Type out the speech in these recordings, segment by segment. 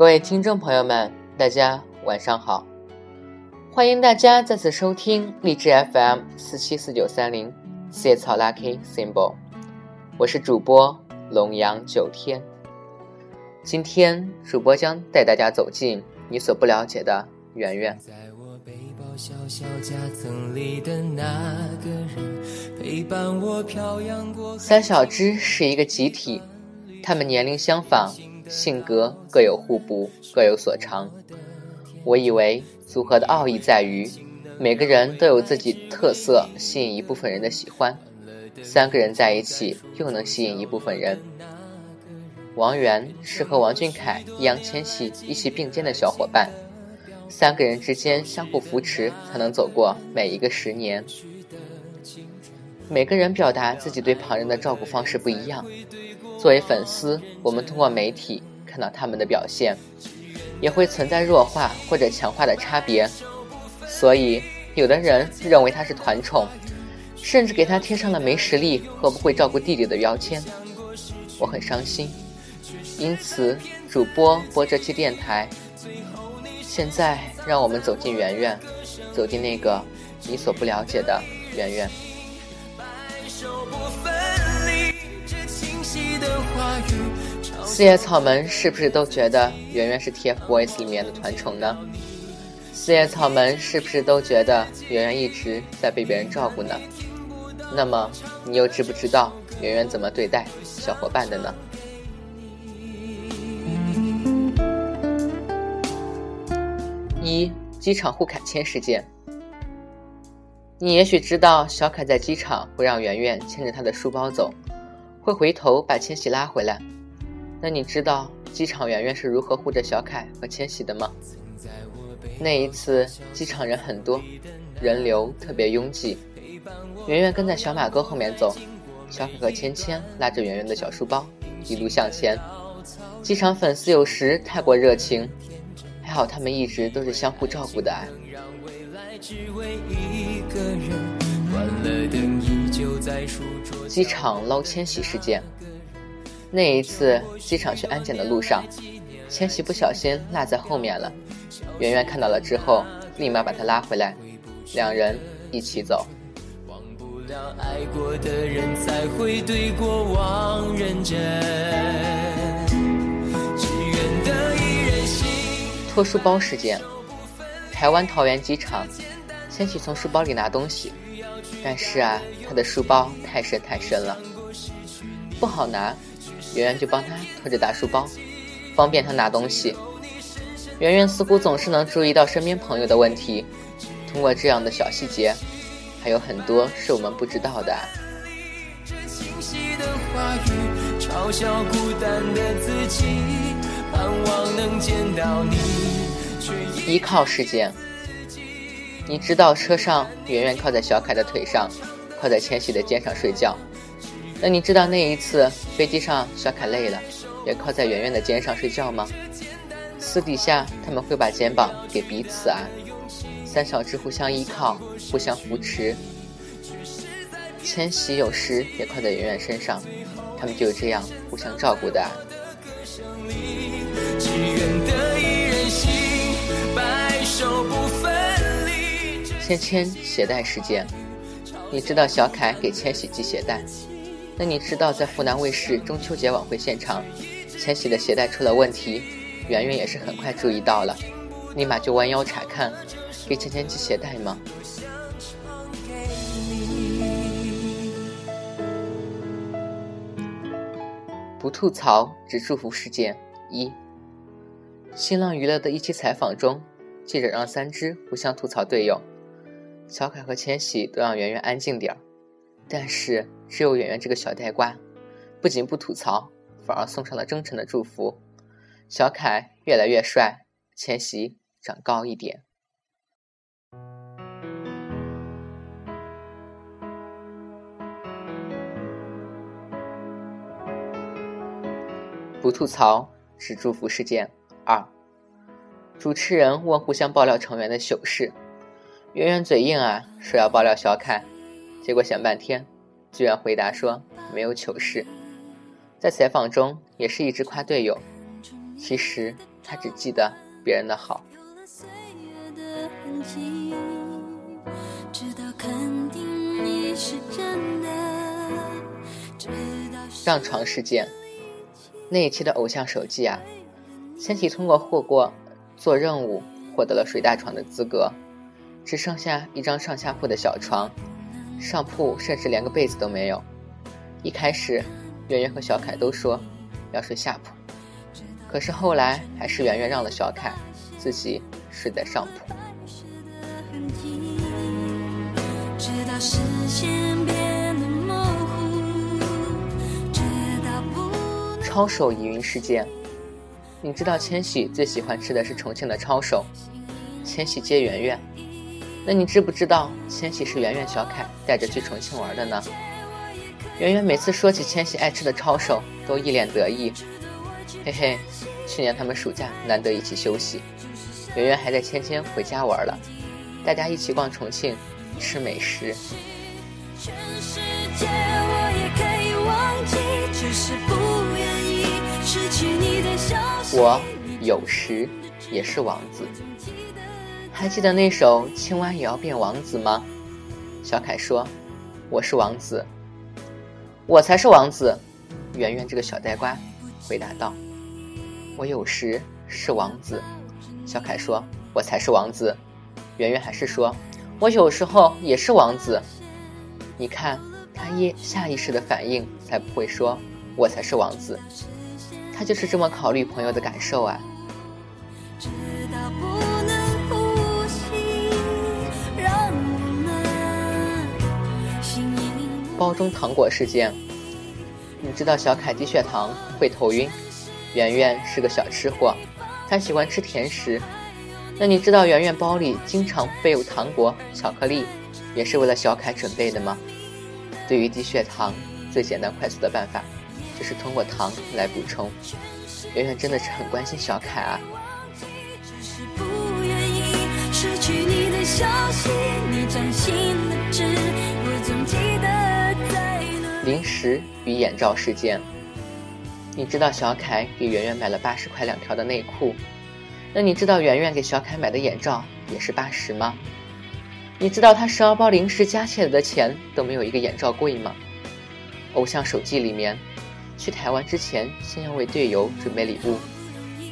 各位听众朋友们，大家晚上好！欢迎大家再次收听荔枝 FM 四七四九三零四叶草 Lucky Symbol，我是主播龙阳九天。今天主播将带大家走进你所不了解的圆圆。三小只是一个集体，他们年龄相仿。性格各有互补，各有所长。我以为组合的奥义在于，每个人都有自己特色，吸引一部分人的喜欢。三个人在一起，又能吸引一部分人。王源是和王俊凯、易烊千玺一起并肩的小伙伴，三个人之间相互扶持，才能走过每一个十年。每个人表达自己对旁人的照顾方式不一样。作为粉丝，我们通过媒体看到他们的表现，也会存在弱化或者强化的差别。所以，有的人认为他是团宠，甚至给他贴上了没实力和不会照顾弟弟的标签。我很伤心。因此，主播播这期电台。现在，让我们走进圆圆，走进那个你所不了解的圆圆。四叶草们是不是都觉得圆圆是 TFBOYS 里面的团宠呢？四叶草们是不是都觉得圆圆一直在被别人照顾呢？那么你又知不知道圆圆怎么对待小伙伴的呢？一机场互砍签事件，你也许知道小凯在机场会让圆圆牵着他的书包走。会回头把千玺拉回来。那你知道机场圆圆是如何护着小凯和千玺的吗？那一次机场人很多，人流特别拥挤。圆圆跟在小马哥后面走，小凯和芊芊拉着圆圆的小书包，一路向前。机场粉丝有时太过热情，还好他们一直都是相互照顾的爱。只为一个人，关了灯，一机场捞千玺事件，那一次机场去安检的路上，千玺不小心落在后面了。圆圆看到了之后，立马把他拉回来，两人一起走。拖书包事件，台湾桃园机场，千玺从书包里拿东西。但是啊，他的书包太深太深了，不好拿。圆圆就帮他拖着大书包，方便他拿东西。圆圆似乎总是能注意到身边朋友的问题，通过这样的小细节，还有很多是我们不知道的。依靠事件。你知道车上圆圆靠在小凯的腿上，靠在千玺的肩上睡觉。那你知道那一次飞机上小凯累了，也靠在圆圆的肩上睡觉吗？私底下他们会把肩膀给彼此啊，三小只互相依靠，互相扶持。千玺有时也靠在圆圆身上，他们就是这样互相照顾的。芊芊携带时间，你知道小凯给千玺系鞋带，那你知道在湖南卫视中秋节晚会现场，千玺的鞋带出了问题，圆圆也是很快注意到了，立马就弯腰查看，给芊芊系鞋带吗？不吐槽只祝福事件一，新浪娱乐的一期采访中，记者让三只互相吐槽队友。小凯和千玺都让圆圆安静点儿，但是只有圆圆这个小呆瓜，不仅不吐槽，反而送上了真诚的祝福。小凯越来越帅，千玺长高一点。不吐槽，只祝福事件二。主持人问互相爆料成员的糗事。圆圆嘴硬啊，说要爆料小凯，结果想半天，居然回答说没有糗事。在采访中也是一直夸队友，其实他只记得别人的好。上床事件那一期的偶像手记啊，千玺通过获过做任务，获得了睡大床的资格，只剩下一张上下铺的小床，上铺甚至连个被子都没有。一开始，圆圆和小凯都说要睡下铺，可是后来还是圆圆让了小凯，自己睡在上铺。抄手疑云事件，你知道千玺最喜欢吃的是重庆的抄手，千玺接圆圆，那你知不知道千玺是圆圆小凯带着去重庆玩的呢？圆圆每次说起千玺爱吃的抄手，都一脸得意。嘿嘿，去年他们暑假难得一起休息，圆圆还带芊芊回家玩了，大家一起逛重庆，吃美食。我有时也是王子，还记得那首《青蛙也要变王子》吗？小凯说：“我是王子。”我才是王子，圆圆这个小呆瓜回答道：“我有时是王子。”小凯说：“我才是王子。”圆圆还是说：“我有时候也是王子。”你看他一下意识的反应，才不会说“我才是王子”，他就是这么考虑朋友的感受啊。包中糖果事件，你知道小凯低血糖会头晕，圆圆是个小吃货，她喜欢吃甜食。那你知道圆圆包里经常备有糖果、巧克力，也是为了小凯准备的吗？对于低血糖，最简单快速的办法就是通过糖来补充。圆圆真的是很关心小凯啊。零食与眼罩事件，你知道小凯给圆圆买了八十块两条的内裤，那你知道圆圆给小凯买的眼罩也是八十吗？你知道他十二包零食加起来的钱都没有一个眼罩贵吗？偶像手记里面，去台湾之前先要为队友准备礼物，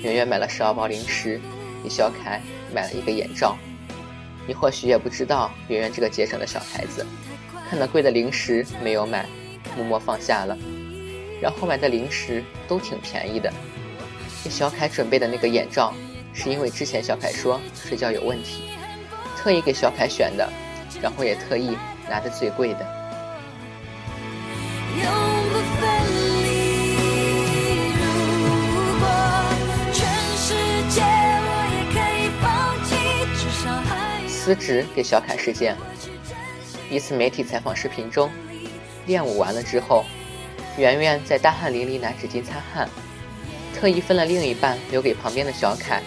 圆圆买了十二包零食，给小凯买了一个眼罩。你或许也不知道，圆圆这个节省的小孩子，看到贵的零食没有买。默默放下了，然后买的零食都挺便宜的。给小凯准备的那个眼罩，是因为之前小凯说睡觉有问题，特意给小凯选的，然后也特意拿的最贵的。辞职给小凯事件，一次媒体采访视频中。练舞完了之后，圆圆在大汗淋漓拿纸巾擦汗，特意分了另一半留给旁边的小凯，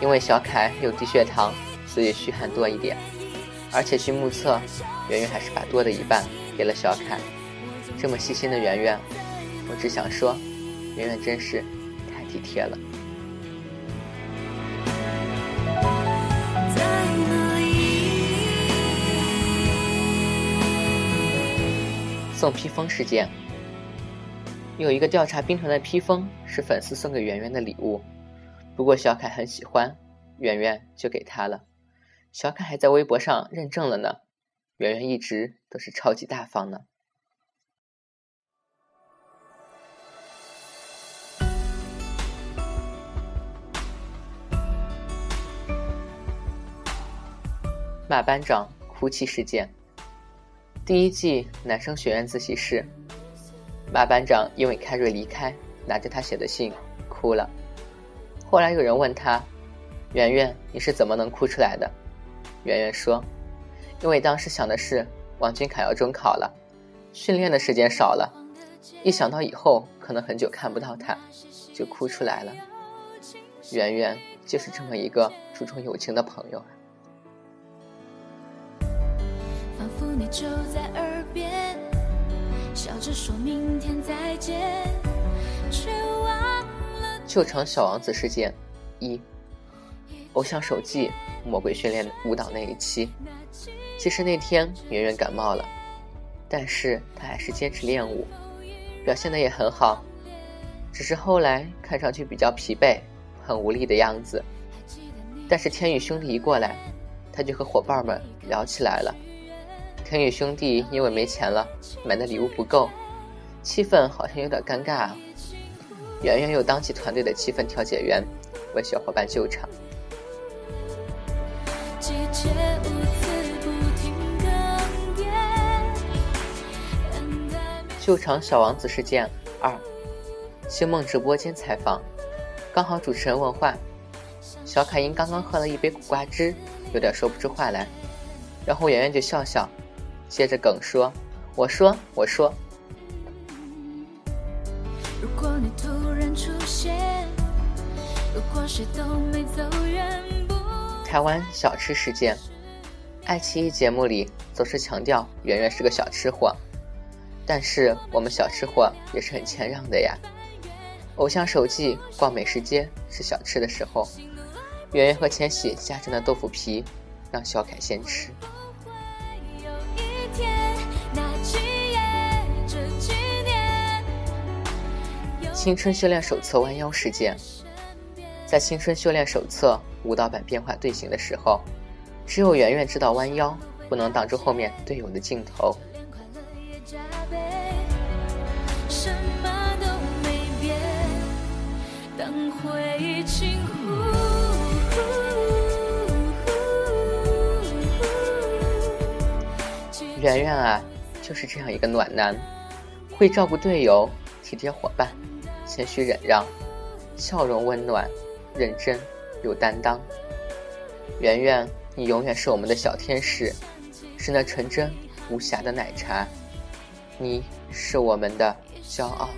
因为小凯有低血糖，所以虚汗多一点。而且据目测，圆圆还是把多的一半给了小凯。这么细心的圆圆，我只想说，圆圆真是太体贴了。送披风事件，有一个调查兵团的披风是粉丝送给圆圆的礼物，不过小凯很喜欢，圆圆就给他了。小凯还在微博上认证了呢，圆圆一直都是超级大方呢。马班长哭泣事件。第一季男生学院自习室，马班长因为凯瑞离开，拿着他写的信哭了。后来有人问他：“圆圆，你是怎么能哭出来的？”圆圆说：“因为当时想的是王俊凯要中考了，训练的时间少了，一想到以后可能很久看不到他，就哭出来了。”圆圆就是这么一个注重友情的朋友。你就在耳边，笑着说明天再见，却忘了。旧城小王子事件，一。偶像手记魔鬼训练舞蹈那一期，其实那天圆圆感冒了，但是她还是坚持练舞，表现的也很好，只是后来看上去比较疲惫，很无力的样子。但是天宇兄弟一过来，他就和伙伴们聊起来了。天宇兄弟因为没钱了，买的礼物不够，气氛好像有点尴尬。圆圆又当起团队的气氛调解员，为小伙伴救场。救场小王子事件二，星梦直播间采访，刚好主持人问话，小凯因刚刚喝了一杯苦瓜汁，有点说不出话来，然后圆圆就笑笑，接着梗说：“我说，我说。”台湾小吃事件，爱奇艺节目里总是强调圆圆是个小吃货。但是我们小吃货也是很谦让的呀。偶像手记逛美食街吃小吃的时候，圆圆和千玺夹着的豆腐皮，让小凯先吃。青春修炼手册弯腰事件，在青春修炼手册舞蹈版变化队形的时候，只有圆圆知道弯腰不能挡住后面队友的镜头。圆圆啊，就是这样一个暖男，会照顾队友，体贴伙伴，谦虚忍让，笑容温暖，认真有担当。圆圆，你永远是我们的小天使，是那纯真无瑕的奶茶，你是我们的骄傲。